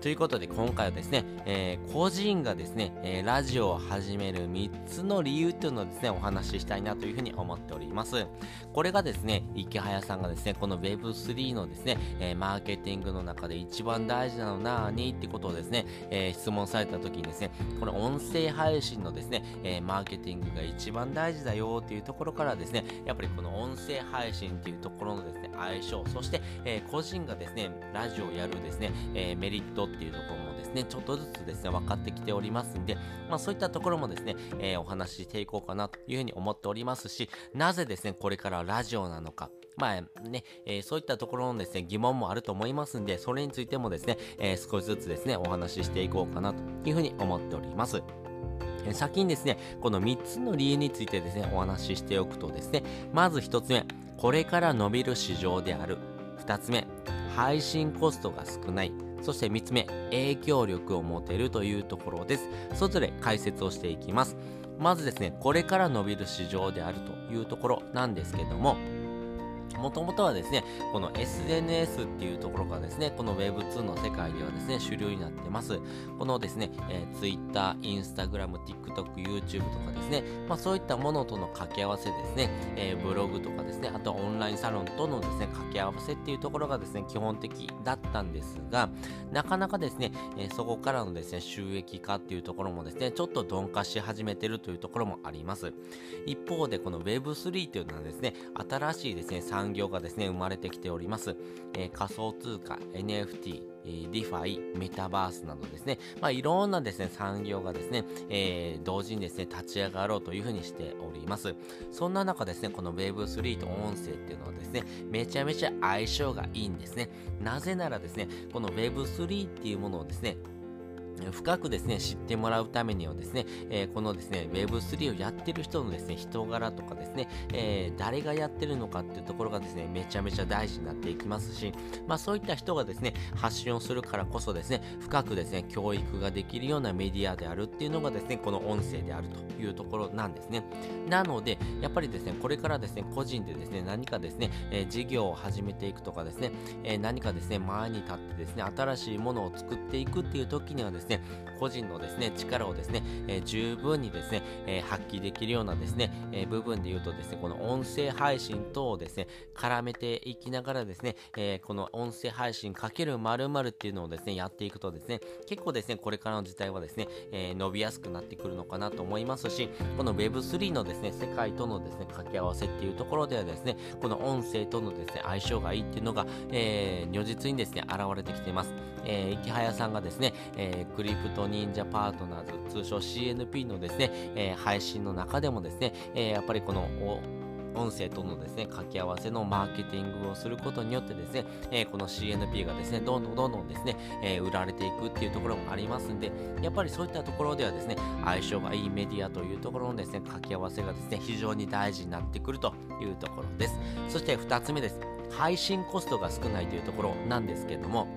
ということで今回はですね、えー、個人がですね、えー、ラジオを始める3つの理由というのをですね、お話ししたいなというふうに思っております。これがですね、池早さんがですね、この Web3 のですね、えー、マーケティングの中で一番大事なのなーにってことをですね、え質問された時にですね、この音声配信のですね、えマーケティングが一番大事だよっていうところからですね、やっぱりこの音声配信っていうところのですね、相性、そして、え個人がですね、ラジオをやるですね、えメリットっていうところもですね、ちょっとずつですね、分かってきておりますんで、まあそういったところもですね、えー、お話ししていこうかなというふうに思っておりますし、なぜですね、これからラジオなのか、まあね、えー、そういったところのですね、疑問もあると思いますんで、それについてもですね、えー、少しずつですね、お話ししていこうかなというふうに思っております。先にですね、この3つの理由についてですね、お話ししておくとですね、まず1つ目、これから伸びる市場である。2つ目、配信コストが少ない。そして3つ目、影響力を持てるというところです。それぞれ解説をしていきます。まずですね、これから伸びる市場であるというところなんですけども、もともとはですね、この SNS っていうところがですね、この Web2 の世界ではですね、主流になってます。このですね、えー、Twitter、Instagram、TikTok、YouTube とかですね、まあそういったものとの掛け合わせですね、えー、ブログとかですね、あとオンラインサロンとのですね、掛け合わせっていうところがですね、基本的だったんですが、なかなかですね、えー、そこからのですね、収益化っていうところもですね、ちょっと鈍化し始めてるというところもあります。一方で、この Web3 というのはですね、新しいですね、産業がですね、生まれてきております。えー、仮想通貨、NFT、 DeFi、メタバースなどですね、まあ、いろんなですね、産業がですね、えー、同時にですね、立ち上がろうというふうにしております。そんな中ですね、この Web3 と音声っていうのはですね、めちゃめちゃ相性がいいんですね。なぜならですね、この Web3 っていうものをですね、深くですね、知ってもらうためにはですね、えー、このですね、Web3 をやってる人のですね、人柄とかですね、えー、誰がやってるのかっていうところがですね、めちゃめちゃ大事になっていきますし、まあそういった人がですね、発信をするからこそですね、深くですね、教育ができるようなメディアであるっていうのがですね、この音声であるというところなんですね。なので、やっぱりですね、これからですね、個人でですね、何かですね、えー、事業を始めていくとかですね、え何かですね、前に立ってですね、新しいものを作っていくっていう時にはですね、ね、個人のですね、力をですね、えー、十分にですね、えー、発揮できるようなですね、えー、部分で言うとですね、この音声配信等をですね、絡めていきながらですね、えこの音声配信かける〇〇っていうのをですね、やっていくとですね、結構ですね、これからの時代はですね、え伸びやすくなってくるのかなと思いますし、この Web3 のですね、世界とのですね、掛け合わせっていうところではですね、この音声とのですね、相性がいいっていうのが、え如実にですね、現れてきています。えー、池早さんがですね、えー、クリプト忍者パートナーズ、通称 CNP のですね、えー、配信の中でもですね、えやっぱりこの、音声とのですね、掛け合わせのマーケティングをすることによってですね、えー、この CNP がですね、どんどんどんどんですね、えー、売られていくっていうところもありますんで、やっぱりそういったところではですね、相性がいいメディアというところのですね、掛け合わせがですね、非常に大事になってくるというところです。そして2つ目です。配信コストが少ないというところなんですけども、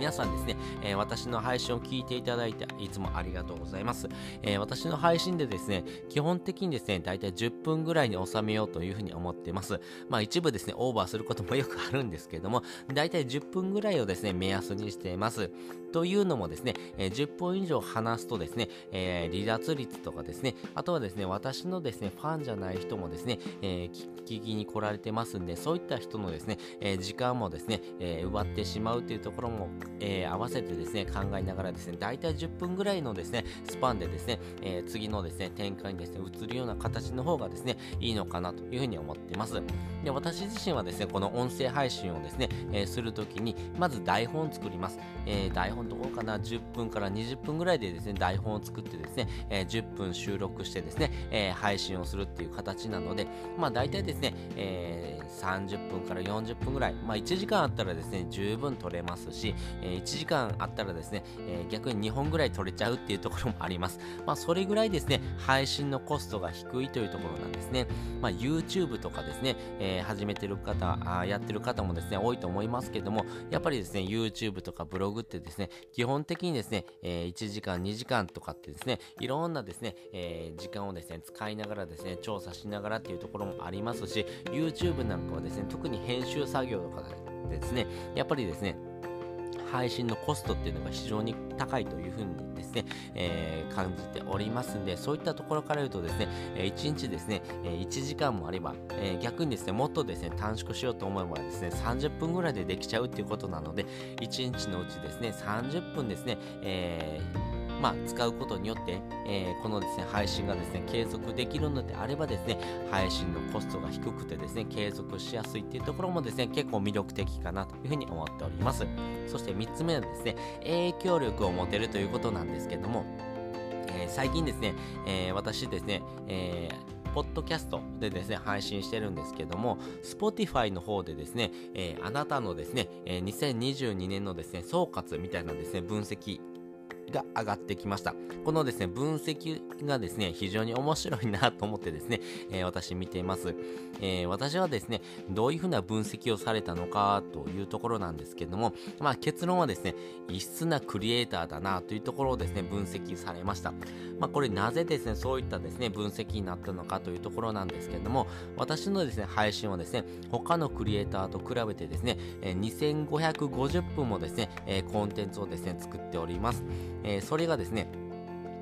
皆さんですね、えー、私の配信を聞いていただいていつもありがとうございます。えー、私の配信でですね、基本的にですね、だいたい10分ぐらいに収めようというふうに思っています。まあ一部ですね、オーバーすることもよくあるんですけども、だいたい10分ぐらいをですね、目安にしています。というのもですね、えー、10分以上話すとですね、え離脱率とかですね、あとはですね、私のですね、ファンじゃない人もですね、え聞きに来られてますんで、そういった人のですね、え時間もですね、え奪ってしまうというところもえー、合わせてですね、考えながらですね、大体10分ぐらいのですね、スパンでですね、えー、次のですね、展開にですね、移るような形の方がですね、いいのかなというふうに思っています。で、私自身はですね、この音声配信をですね、えー、するときに、まず台本を作ります。え、台本どこかな、10分から20分ぐらいでですね、台本を作ってですね、え、10分収録してですね、え、配信をするっていう形なので、まあ大体ですね、えー、30分から40分ぐらい、まあ1時間あったらですね、十分取れますし、ええ1時間あったらですね、え逆に2本ぐらい取れちゃうっていうところもあります。まあ、それぐらいですね、配信のコストが低いというところなんですね。まあ、YouTube とかですね、えー、始めてる方あ、やってる方もですね、多いと思いますけども、やっぱりですね、YouTube とかブログってですね、基本的にですね、えー、1時間、2時間とかってですね、いろんなですね、えー、時間をですね、使いながらですね、調査しながらっていうところもありますし、YouTube なんかはですね、特に編集作業とかですね、やっぱりですね、配信のコストっていうのが非常に高いというふうにですね、えー、感じておりますんで、そういったところから言うとですね、え1日ですね、え1時間もあれば、えー、逆にですね、もっとですね、短縮しようと思えばですね、30分ぐらいでできちゃうっていうことなので、1日のうちですね、30分ですね、えーまあ、使うことによって、えー、このですね、配信がですね、継続できるのであればですね、配信のコストが低くてですね、継続しやすいっていうところもですね、結構魅力的かなというふうに思っております。そして3つ目はですね、影響力を持てるということなんですけども、えー、最近ですね、えー、私ですね、えー、ポッドキャストでですね、配信してるんですけども、Spotify の方でですね、えー、あなたのですね、えー、2022年のですね、総括みたいなですね、分析が上がってきました。このですね、分析がですね、非常に面白いなと思ってですね、えー、私見ています。えー、私はですね、どういうふうな分析をされたのかというところなんですけども、まあ結論はですね、異質なクリエイターだなというところをですね、分析されました。まあこれなぜですね、そういったですね、分析になったのかというところなんですけども、私のですね、配信はですね、他のクリエイターと比べてですね、2550分もですね、コンテンツをですね、作っております。えー、それがですね、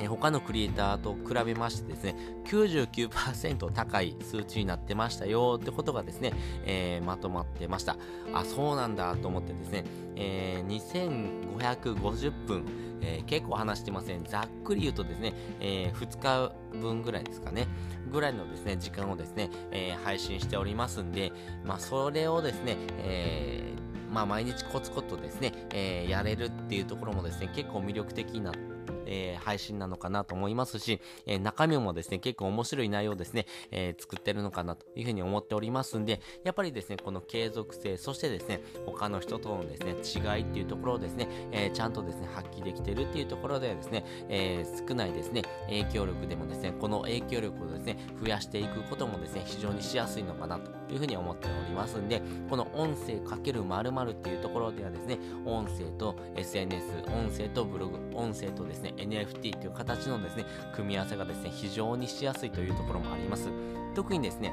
え他のクリエイターと比べましてですね、99%高い数値になってましたよってことがですね、えー、まとまってました。あ、そうなんだと思ってですね、えー、2550分、えー、結構話してません。ざっくり言うとですね、え2日分ぐらいですかね、ぐらいのですね、時間をですね、え配信しておりますんで、まあ、それをですね、えーまあ、毎日コツコツとですね、えー、やれるっていうところもですね、結構魅力的になってえー、配信なのかなと思いますし、えー、中身もですね、結構面白い内容ですね、えー、作ってるのかなというふうに思っておりますんで、やっぱりですね、この継続性、そしてですね、他の人とのですね、違いっていうところをですね、えちゃんとですね、発揮できてるっていうところではですね、え少ないですね、影響力でもですね、この影響力をですね、増やしていくこともですね、非常にしやすいのかなというふうに思っておりますんで、この音声かける〇〇っていうところではですね、音声と SNS、音声とブログ、音声とですね、NFT という形のですね、組み合わせがですね、非常にしやすいというところもあります。特にですね、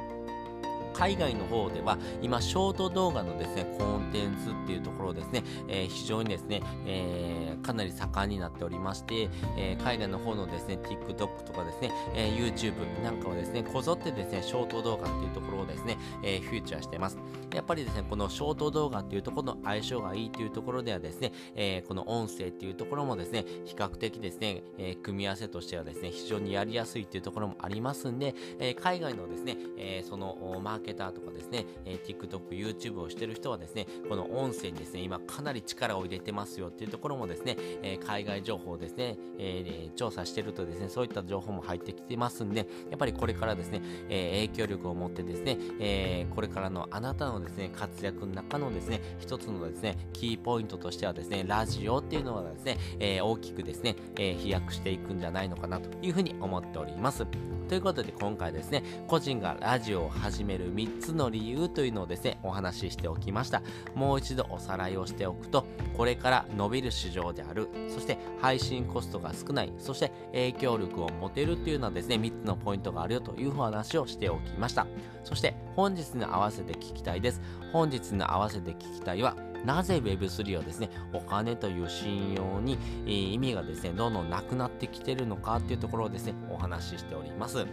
海外の方では今ショート動画のですねコンテンツっていうところですね、えー、非常にですね、えー、かなり盛んになっておりまして、えー、海外の方のですね TikTok とかですね、え YouTube なんかはですねこぞってですねショート動画っていうところをですね、えフューチャーしてます。やっぱりですねこのショート動画っていうところの相性がいいというところではですね、えこの音声っていうところもですね比較的ですね、え組み合わせとしてはですね非常にやりやすいっていうところもありますんで、え海外のですね、えそのマーケターとかですね、えー、TikTok、YouTube をしてる人はですね、この音声にですね、今かなり力を入れてますよっていうところもですね、えー、海外情報をですね、えー、調査してるとですね、そういった情報も入ってきてますんで、やっぱりこれからですね、え影響力を持ってですね、えこれからのあなたのですね、活躍の中のですね、一つのですね、キーポイントとしてはですね、ラジオっていうのはですね、え大きくですね、え飛躍していくんじゃないのかなというふうに思っております。ということで今回ですね、個人がラジオを始める3つの理由というのをですね、お話ししておきました。もう一度おさらいをしておくと、これから伸びる市場である、そして配信コストが少ない、そして影響力を持てるというのはですね、3つのポイントがあるよというお話をしておきました。そして本日に合わせて聞きたいです。本日に合わせて聞きたいは、なぜ Web3 はですね、お金という信用に、意味がですね、どんどんなくなってきてるのかっていうところをですね、お話ししております。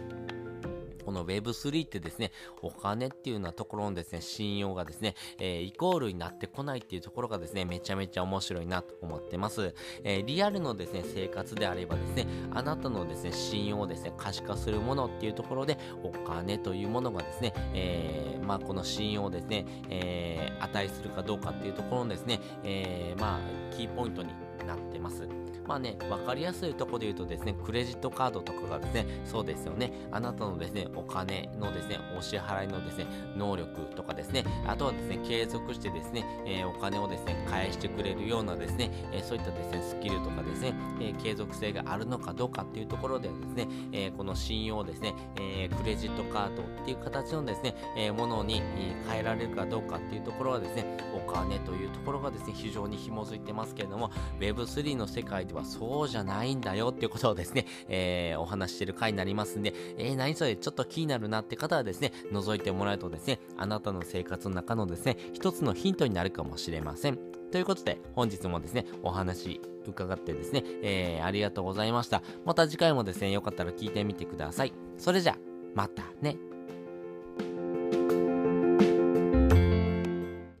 この Web3 ってですね、お金っていうようなところのですね、信用がですね、えー、イコールになってこないっていうところがですね、めちゃめちゃ面白いなと思ってます。えー、リアルのですね、生活であればですね、あなたのですね、信用をですね、可視化するものっていうところで、お金というものがですね、えー、まあこの信用をですね、えー、値するかどうかっていうところのですね、えー、まあ、キーポイントになってます。まあね、わかりやすいとこで言うとですね、クレジットカードとかがですね、そうですよね、あなたのですね、お金のですね、お支払いのですね、能力とかですね、あとはですね、継続してですね、えー、お金をですね、返してくれるようなですね、えー、そういったですね、スキルとかですね、えー、継続性があるのかどうかっていうところではですね、えこの信用をですね、えクレジットカードっていう形のですね、えものに変えられるかどうかっていうところはですね、お金というところがですね、非常に紐づいてますけれども、Web3 の世界ではそうじゃないんだよっていうことをですね、えー、お話してる回になりますんで、えー、何それちょっと気になるなって方はですね、覗いてもらうとですね、あなたの生活の中のですね、一つのヒントになるかもしれません。ということで、本日もですね、お話伺ってですね、えー、ありがとうございました。また次回もですね、よかったら聞いてみてください。それじゃ、またね。